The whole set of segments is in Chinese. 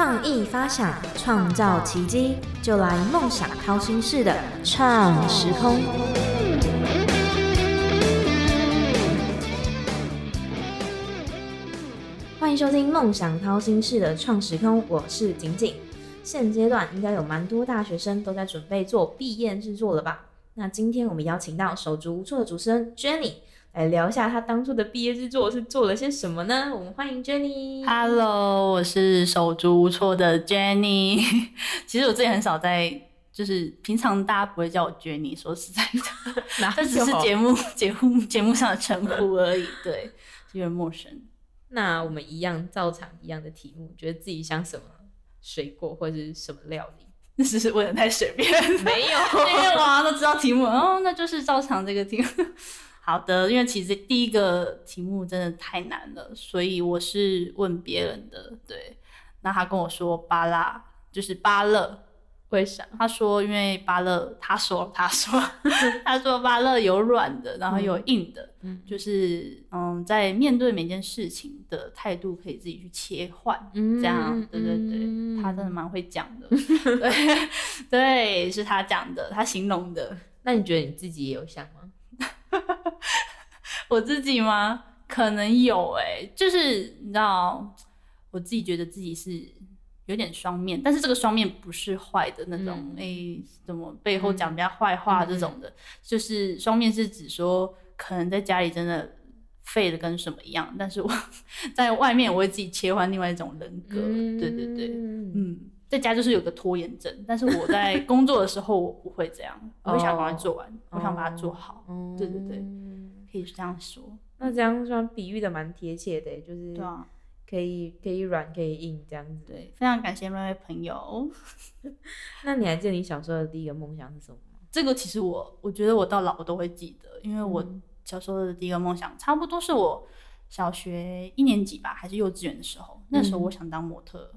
创意发想，创造奇迹，就来梦想掏心式的创时空。欢迎收听《梦想掏心式的创时空》，我是景景。现阶段应该有蛮多大学生都在准备做毕业制作了吧？那今天我们邀请到手足无措的主持人 Jenny。来聊一下他当初的毕业制作是做了些什么呢？我们欢迎 Jenny。Hello，我是手足无措的 Jenny。其实我自己很少在，就是平常大家不会叫我 Jenny，说实在的，这只是节目节目节目上的称呼而已，对，有点陌生。那我们一样照常一样的题目，觉得自己像什么水果或者是什么料理？那 只是问的太随便，没有，因为网上都知道题目，哦，那就是照常这个题目。好的，因为其实第一个题目真的太难了，所以我是问别人的。对，那他跟我说巴拉就是巴勒，为啥？他说因为巴勒，他说他说 他说巴勒有软的，然后有硬的，就是嗯，在面对每件事情的态度可以自己去切换，这样，对对对，他真的蛮会讲的，对对，是他讲的，他形容的。那你觉得你自己也有想吗？我自己吗？可能有哎，就是你知道，我自己觉得自己是有点双面，但是这个双面不是坏的那种，哎，怎么背后讲人家坏话这种的，就是双面是指说，可能在家里真的废的跟什么一样，但是我 在外面我会自己切换另外一种人格，对对对，嗯，在家就是有个拖延症，但是我在工作的时候我不会这样，我会想赶快做完，我想把它做好，对对对。可以这样说，那这样算比喻的蛮贴切的，就是对啊，可以可以软可以硬这样子。对，非常感谢那位朋友。那你还记得你小时候的第一个梦想是什么吗？这个其实我我觉得我到老我都会记得，因为我小时候的第一个梦想差不多是我小学一年级吧，还是幼稚园的时候，那时候我想当模特。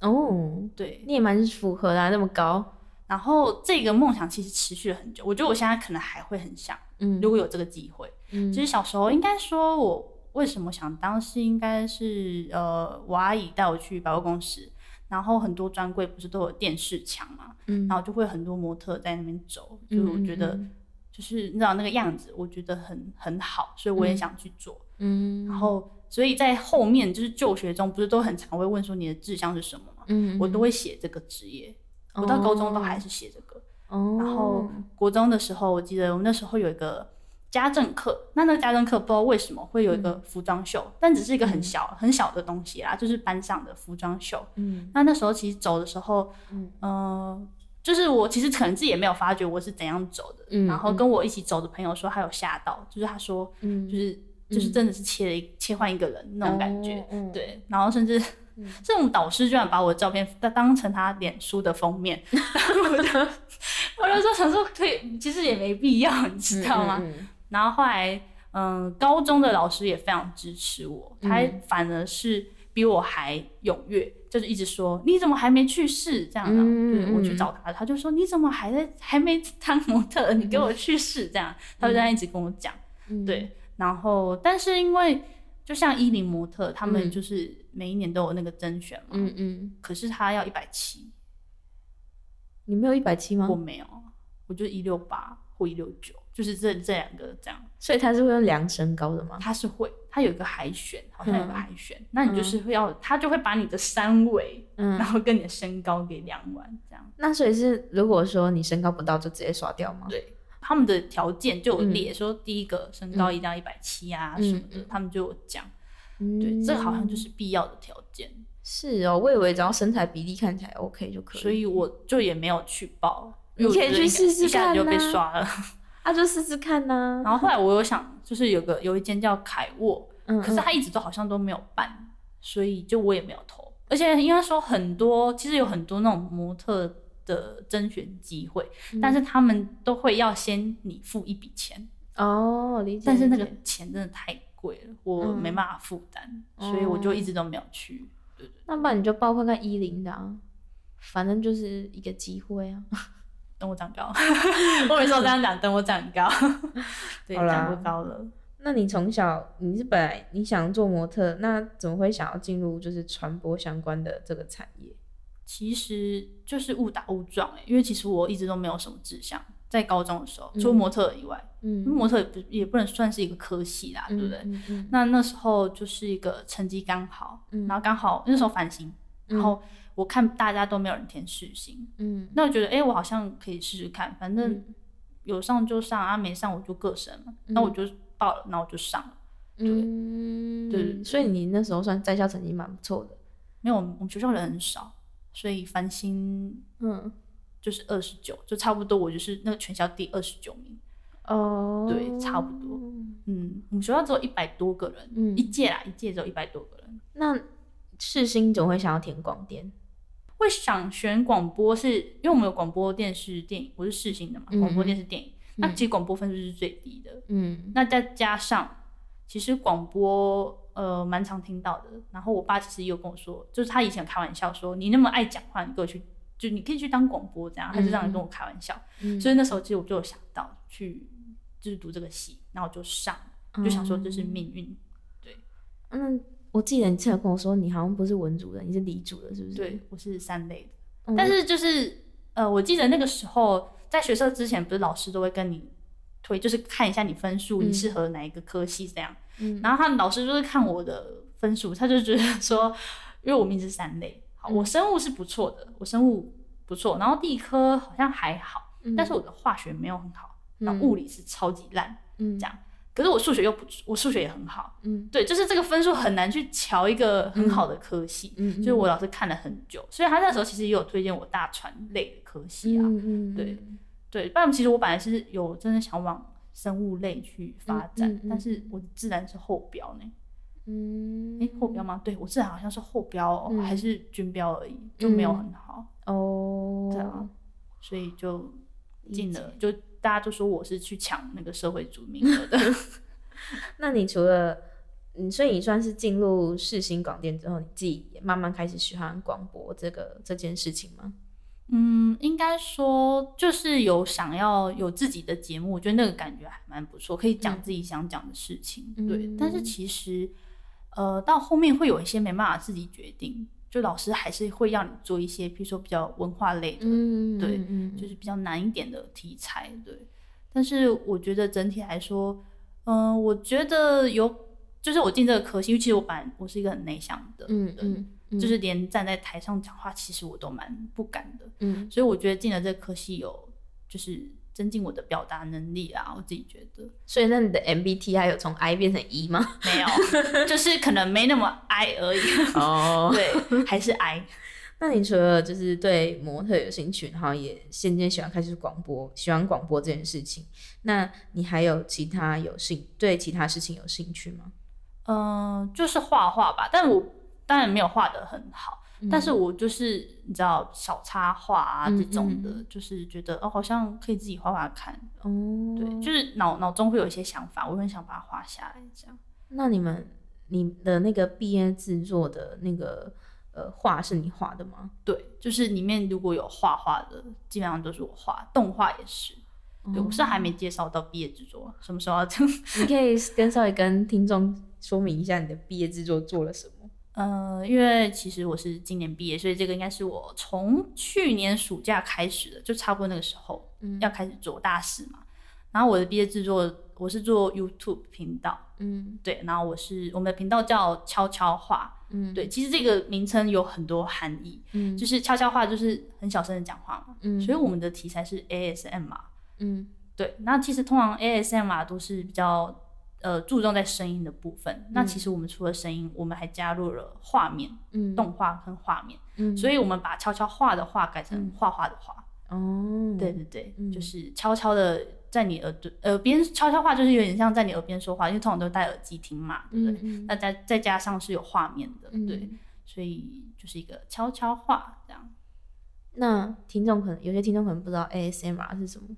哦，对，你也蛮符合的，那么高。然后这个梦想其实持续了很久，我觉得我现在可能还会很想，嗯，如果有这个机会，嗯，其实小时候应该说我为什么想当是应该是呃，我阿姨带我去百货公司，然后很多专柜不是都有电视墙嘛，嗯，然后就会很多模特在那边走，就我觉得就是你知道那个样子，我觉得很很好，所以我也想去做，嗯，然后所以在后面就是就学中不是都很常会问说你的志向是什么嘛，嗯，我都会写这个职业。我到高中都还是写这个，哦。然后国中的时候，我记得我们那时候有一个家政课，那那个家政课不知道为什么会有一个服装秀，但只是一个很小很小的东西啦，就是班上的服装秀。嗯，那那时候其实走的时候，嗯，就是我其实可能自己也没有发觉我是怎样走的，然后跟我一起走的朋友说他有吓到，就是他说，嗯，就是就是真的是切了一切换一个人那种感觉，对，然后甚至。这种导师居然把我的照片当当成他脸书的封面 我就我就说想说可以，其实也没必要，你知道吗？然后后来，嗯，高中的老师也非常支持我，他反而是比我还踊跃，就是一直说你怎么还没去试这样的，对我去找他，他就说你怎么还在还没当模特，你给我去试这样，他就这样一直跟我讲，对，然后但是因为。就像伊林模特，他们就是每一年都有那个甄选嘛。嗯嗯。可是他要一百七，你没有一百七吗？我没有，我就一六八或一六九，就是这这两个这样。所以他是会用量身高的吗？他是会，他有一个海选，好像有个海选，那你就是会要，他就会把你的三围，然后跟你的身高给量完，这样。那所以是，如果说你身高不到，就直接刷掉吗？对。他们的条件就有列说，第一个身高一定要一百七啊什么的，他们就有讲，对，这好像就是必要的条件。是哦，我以为只要身材比例看起来 OK 就可以，所以我就也没有去报。你可以去试试看就被刷了，那就试试看呐。然后后来我有想，就是有个有一间叫凯沃，可是他一直都好像都没有办，所以就我也没有投。而且应该说很多，其实有很多那种模特。的甄选机会，但是他们都会要先你付一笔钱哦，理解。但是那个钱真的太贵了，我没办法负担，所以我就一直都没有去。对对，那不然你就包括看一零的啊，反正就是一个机会啊。等我长高，我每次都这样讲，等我长高。对，长不高了。那你从小你是本来你想做模特，那怎么会想要进入就是传播相关的这个产业？其实就是误打误撞哎，因为其实我一直都没有什么志向，在高中的时候，除了模特以外，嗯，模特也不也不能算是一个科系啦，对不对？那那时候就是一个成绩刚好，然后刚好那时候繁星，然后我看大家都没有人填世新，嗯，那我觉得哎，我好像可以试试看，反正有上就上啊，没上我就各省嘛，那我就报了，那我就上了，对，对，所以你那时候算在校成绩蛮不错的，没有，我们学校人很少。所以繁星，嗯，就是二十九，就差不多，我就是那个全校第二十九名。哦，对，差不多。嗯，我们学校只有一百多个人，嗯，一届啦，一届只有一百多个人。那世新总会想要填广电，会想选广播，是因为我们有广播电视电影，我是世新的嘛，广播电视电影，那其实广播分数是最低的。嗯，那再加上，其实广播。呃，蛮常听到的。然后我爸其实也有跟我说，就是他以前开玩笑说，你那么爱讲话，你给我去，就你可以去当广播这样。他就这样跟我开玩笑。所以那时候其实我就有想到去，就是读这个系，然后就上，就想说这是命运。对。嗯，我记得你之前跟我说，你好像不是文组的，你是理组的，是不是？对，我是三类的。但是就是呃，我记得那个时候在学社之前，不是老师都会跟你推，就是看一下你分数，你适合哪一个科系这样。然后他老师就是看我的分数，他就觉得说，因为我名字是三类，好，我生物是不错的，我生物不错，然后地科好像还好，但是我的化学没有很好，然后物理是超级烂，嗯，这样，可是我数学又不，我数学也很好，嗯，对，就是这个分数很难去瞧一个很好的科系，嗯，就是我老师看了很久，所以他那时候其实也有推荐我大船类的科系啊，嗯嗯，对对，不然其实我本来是有真的想往。生物类去发展，但是我自然是后标呢。嗯，哎，后标吗？对我自然好像是后标，还是军标而已，就没有很好。哦，对啊，所以就进了，就大家就说我是去抢那个社会主义名额的。那你除了，嗯，所以你算是进入世新广电之后，你自己也慢慢开始喜欢广播这个这件事情吗？嗯，应该说就是有想要有自己的节目，我觉得那个感觉还蛮不错，可以讲自己想讲的事情。对，但是其实，呃，到后面会有一些没办法自己决定，就老师还是会让你做一些，比如说比较文化类的，对，就是比较难一点的题材。对，但是我觉得整体来说，嗯，我觉得有，就是我进这个科系，因为其实我本来我是一个很内向的人。就是连站在台上讲话，其实我都蛮不敢的。嗯，所以我觉得进了这科系有，就是增进我的表达能力啊。我自己觉得。所以那你的 MBTI 有从 I 变成 E 吗？没有，就是可能没那么 I 而已。哦，对，还是 I。那你除了就是对模特有兴趣，然后也渐渐喜欢开始广播，喜欢广播这件事情，那你还有其他有兴对其他事情有兴趣吗？嗯，就是画画吧，但我。当然没有画的很好，但是我就是你知道小插画啊这种的，就是觉得哦好像可以自己画画看哦，对，就是脑脑中会有一些想法，我很想把它画下来这样。那你们你的那个毕业制作的那个呃画是你画的吗？对，就是里面如果有画画的，基本上都是我画，动画也是。对，我是还没介绍到毕业制作，什么时候要？你可以跟稍微跟听众说明一下你的毕业制作做了什么。呃，因为其实我是今年毕业，所以这个应该是我从去年暑假开始的，就差不多那个时候要开始做大事嘛。然后我的毕业制作，我是做 YouTube 频道，嗯，对，然后我是我们的频道叫悄悄话，嗯，对，其实这个名称有很多含义，嗯，就是悄悄话就是很小声的讲话嘛，嗯，所以我们的题材是 ASM 嘛，嗯，对，那其实通常 ASM 啊都是比较。呃，注重在声音的部分。那其实我们除了声音，我们还加入了画面，嗯，动画跟画面。嗯，所以我们把悄悄话的话改成画画的画。哦，对对对，就是悄悄的在你耳朵耳边悄悄话，就是有点像在你耳边说话，因为通常都戴耳机听嘛，对不对？那再再加上是有画面的，对，所以就是一个悄悄话这样。那听众可能有些听众可能不知道 ASMR 是什么。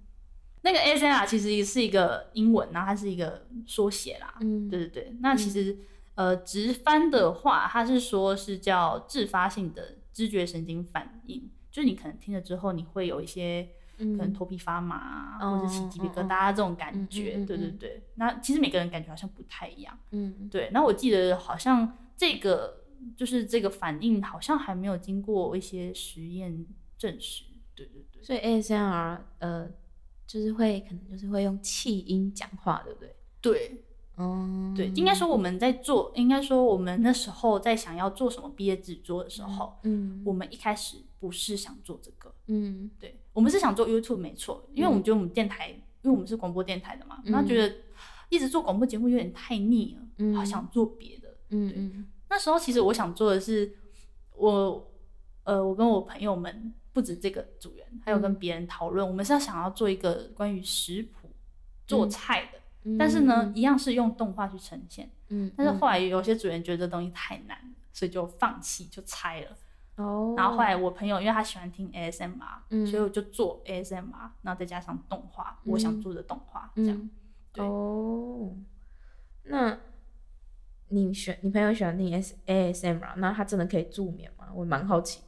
那个 S N R 其实是一个英文，然后它是一个缩写啦。嗯，对对对。那其实呃直翻的话，它是说是叫自发性的知觉神经反应，就是你可能听了之后，你会有一些可能头皮发麻或者起鸡皮疙瘩这种感觉。对对对。那其实每个人感觉好像不太一样。嗯，对。那我记得好像这个就是这个反应好像还没有经过一些实验证实。对对对，所以 ASMR 呃，就是会可能就是会用气音讲话，对不对？对，嗯，对，应该说我们在做，应该说我们那时候在想要做什么毕业制作的时候，嗯，我们一开始不是想做这个，嗯，对，我们是想做 YouTube 没错，因为我们觉得我们电台，因为我们是广播电台的嘛，然后觉得一直做广播节目有点太腻了，嗯，好想做别的，嗯嗯，那时候其实我想做的是，我，呃，我跟我朋友们。不止这个组员，还有跟别人讨论，我们是要想要做一个关于食谱做菜的，但是呢，一样是用动画去呈现。嗯，但是后来有些组员觉得这东西太难，所以就放弃，就拆了。哦。然后后来我朋友因为他喜欢听 ASMR，所以我就做 ASMR，然后再加上动画，我想做的动画这样。哦。那你选你朋友喜欢听 S ASMR，那他真的可以助眠吗？我蛮好奇。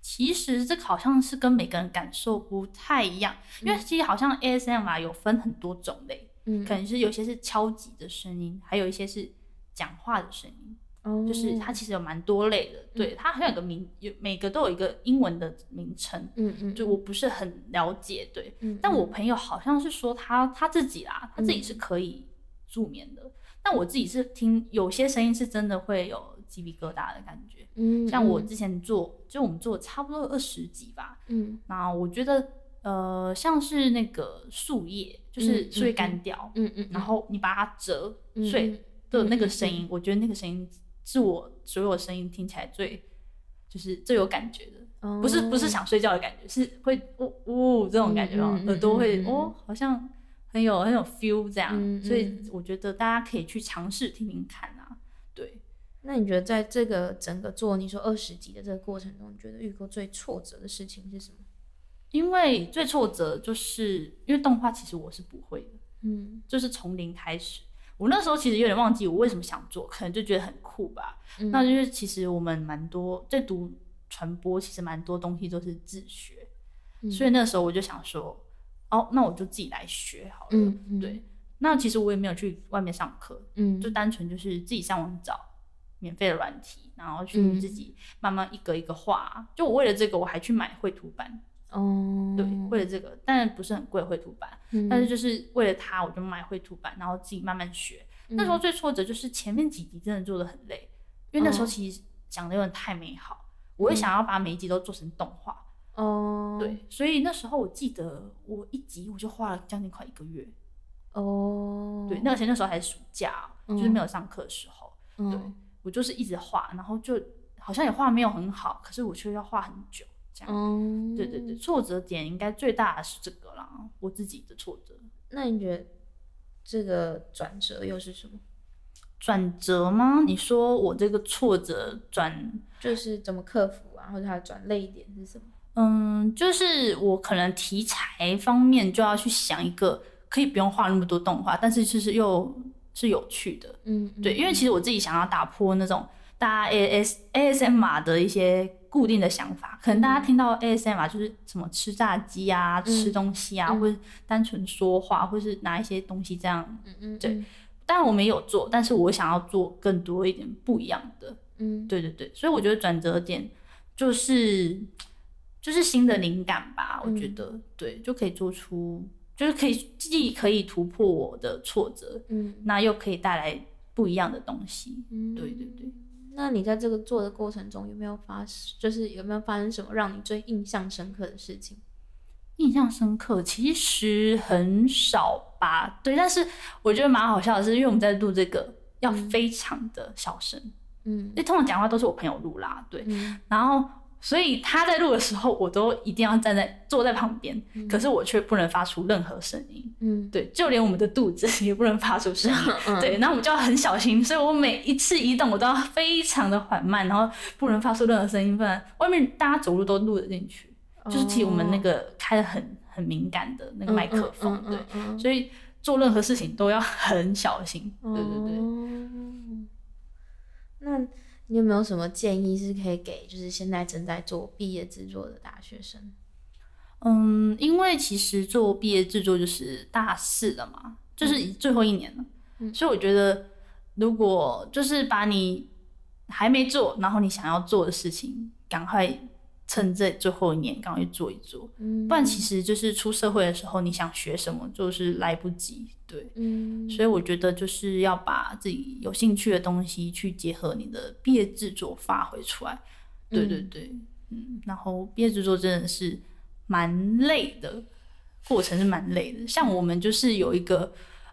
其实这好像是跟每个人感受不太一样，因为其实好像 ASMR 有分很多种类，嗯，可能是有些是敲击的声音，还有一些是讲话的声音，哦，就是它其实有蛮多类的，对，它好像有个名，有每个都有一个英文的名称，嗯嗯，就我不是很了解，对，但我朋友好像是说他他自己啦，他自己是可以助眠的，但我自己是听有些声音是真的会有鸡皮疙瘩的感觉。嗯，像我之前做，就我们做差不多二十集吧。嗯，那我觉得，呃，像是那个树叶，就是树叶干掉，嗯嗯，然后你把它折碎的那个声音，我觉得那个声音是我所有声音听起来最，就是最有感觉的，不是不是想睡觉的感觉，是会呜呜这种感觉哦，耳朵会哦，好像很有很有 feel 这样，所以我觉得大家可以去尝试听听看啊，对。那你觉得在这个整个做你说二十集的这个过程中，你觉得遇过最挫折的事情是什么？因为最挫折就是因为动画其实我是不会的，嗯，就是从零开始。我那时候其实有点忘记我为什么想做，可能就觉得很酷吧。那就是其实我们蛮多在读传播，其实蛮多东西都是自学，所以那时候我就想说，哦，那我就自己来学好了。嗯，对。那其实我也没有去外面上课，嗯，就单纯就是自己上网找。免费的软体，然后去自己慢慢一个一个画。就我为了这个，我还去买绘图板。哦，对，为了这个，但不是很贵绘图板。但是就是为了它，我就买绘图板，然后自己慢慢学。那时候最挫折就是前面几集真的做的很累，因为那时候其实讲的有点太美好，我也想要把每一集都做成动画。哦，对，所以那时候我记得我一集我就画了将近快一个月。哦，对，那而且那时候还是暑假，就是没有上课的时候。对。我就是一直画，然后就好像也画没有很好，可是我却要画很久，这样。嗯，对对对，挫折点应该最大的是这个啦，我自己的挫折。那你觉得这个转折又是什么？转折吗？你说我这个挫折转就是怎么克服啊？或者它转泪点是什么？嗯，就是我可能题材方面就要去想一个可以不用画那么多动画，但是其实又。是有趣的，嗯，对，因为其实我自己想要打破那种大家 A S A S M R 的一些固定的想法，可能大家听到 A S M R 就是什么吃炸鸡啊、吃东西啊，或者单纯说话，或是拿一些东西这样，嗯嗯，对。当然我没有做，但是我想要做更多一点不一样的，嗯，对对对。所以我觉得转折点就是就是新的灵感吧，我觉得对，就可以做出。就是可以既可以突破我的挫折，嗯，那又可以带来不一样的东西，嗯，对对对。那你在这个做的过程中有没有发生，就是有没有发生什么让你最印象深刻的事情？印象深刻其实很少吧，对，但是我觉得蛮好笑的是，因为我们在录这个要非常的小声，嗯，因为通常讲话都是我朋友录啦，对，然后。所以他在录的时候，我都一定要站在坐在旁边，可是我却不能发出任何声音。嗯，对，就连我们的肚子也不能发出声音。对，那我们就要很小心，所以我每一次移动，我都要非常的缓慢，然后不能发出任何声音，不然外面大家走路都录得进去。就是提我们那个开的很很敏感的那个麦克风，对，所以做任何事情都要很小心。对对对。那。你有没有什么建议是可以给，就是现在正在做毕业制作的大学生？嗯，因为其实做毕业制作就是大四了嘛，就是最后一年了，所以我觉得如果就是把你还没做，然后你想要做的事情，赶快趁这最后一年赶快去做一做，不然其实就是出社会的时候，你想学什么就是来不及。对，嗯，所以我觉得就是要把自己有兴趣的东西去结合你的毕业制作发挥出来。对对对，嗯，然后毕业制作真的是蛮累的，过程是蛮累的。像我们就是有一个。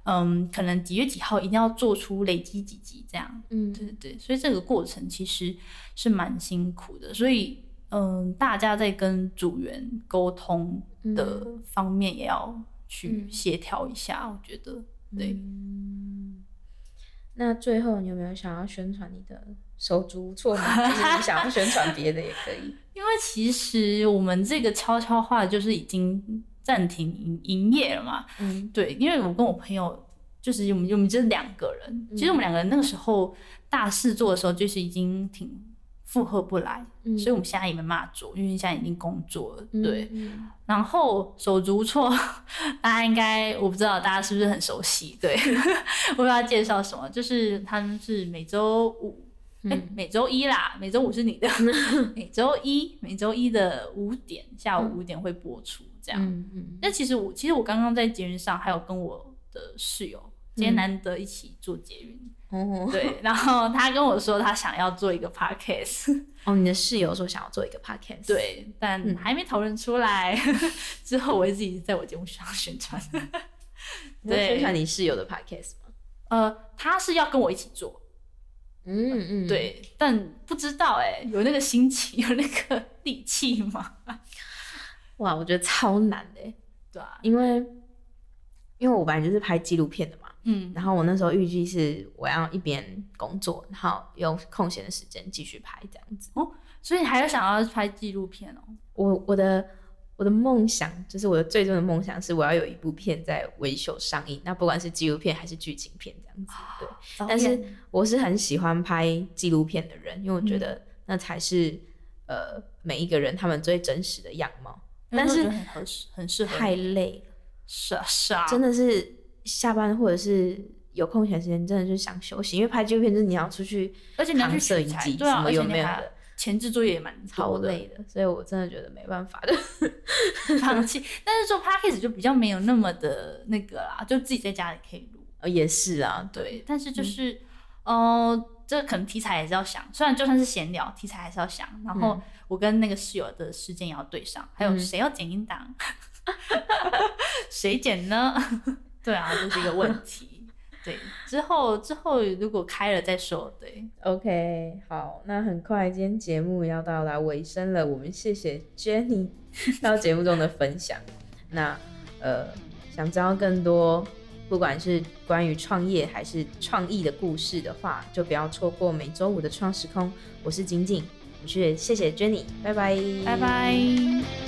嗯，可能几月几号一定要做出累积几集这样，嗯，对对对，所以这个过程其实是蛮辛苦的，所以嗯，大家在跟组员沟通的方面也要去协调一下，我觉得对。那最后你有没有想要宣传你的手足无措吗？就是你想要宣传别的也可以，因为其实我们这个悄悄话就是已经。暂停营营业了嘛？嗯，对，因为我跟我朋友就是我们我们就是两个人，其实我们两个人那个时候大事做的时候就是已经挺负荷不来，所以我们现在也没办法做，因为现在已经工作了。对，然后手足错，大家应该我不知道大家是不是很熟悉？对，我要介绍什么？就是他们是每周五，哎，每周一啦，每周五是你的，每周一每周一的五点下午五点会播出。这样，嗯嗯，那其实我其实我刚刚在节目上还有跟我的室友，今天难得一起做捷运，对，然后他跟我说他想要做一个 podcast，哦，你的室友说想要做一个 podcast，对，但还没讨论出来，之后我会自己在我节目上宣传，对，宣传你室友的 podcast 吗？呃，他是要跟我一起做，嗯嗯，对，但不知道哎，有那个心情，有那个力气吗？哇，我觉得超难的，对啊，因为因为我本来就是拍纪录片的嘛，嗯，然后我那时候预计是我要一边工作，然后用空闲的时间继续拍这样子哦，所以还有想要拍纪录片哦。我我的我的梦想就是我的最终的梦想是我要有一部片在维修上映，那不管是纪录片还是剧情片这样子，对。但是我是很喜欢拍纪录片的人，因为我觉得那才是呃每一个人他们最真实的样貌。但是很合适，很适合。太累了，是啊是啊，真的是下班或者是有空闲时间，真的就想休息。因为拍纪录片就是你要出去，而且你要去摄影机，对啊，而且你还前置作业也蛮超累的，所以我真的觉得没办法的 放弃。但是做 p a c k a g e 就比较没有那么的那个啦，就自己在家里可以录。呃，也是啊，对。但是就是，呃，这可能题材也是要想，虽然就算是闲聊，题材还是要想，然后。我跟那个室友的时间也要对上，还有谁要剪音档，谁剪呢？对啊，这是一个问题。对，之后之后如果开了再说。对，OK，好，那很快今天节目要到来尾声了，我们谢谢 Jenny 到节目中的分享。那呃，想知道更多不管是关于创业还是创意的故事的话，就不要错过每周五的创时空。我是景景。是，谢谢 Jenny，拜拜，拜拜。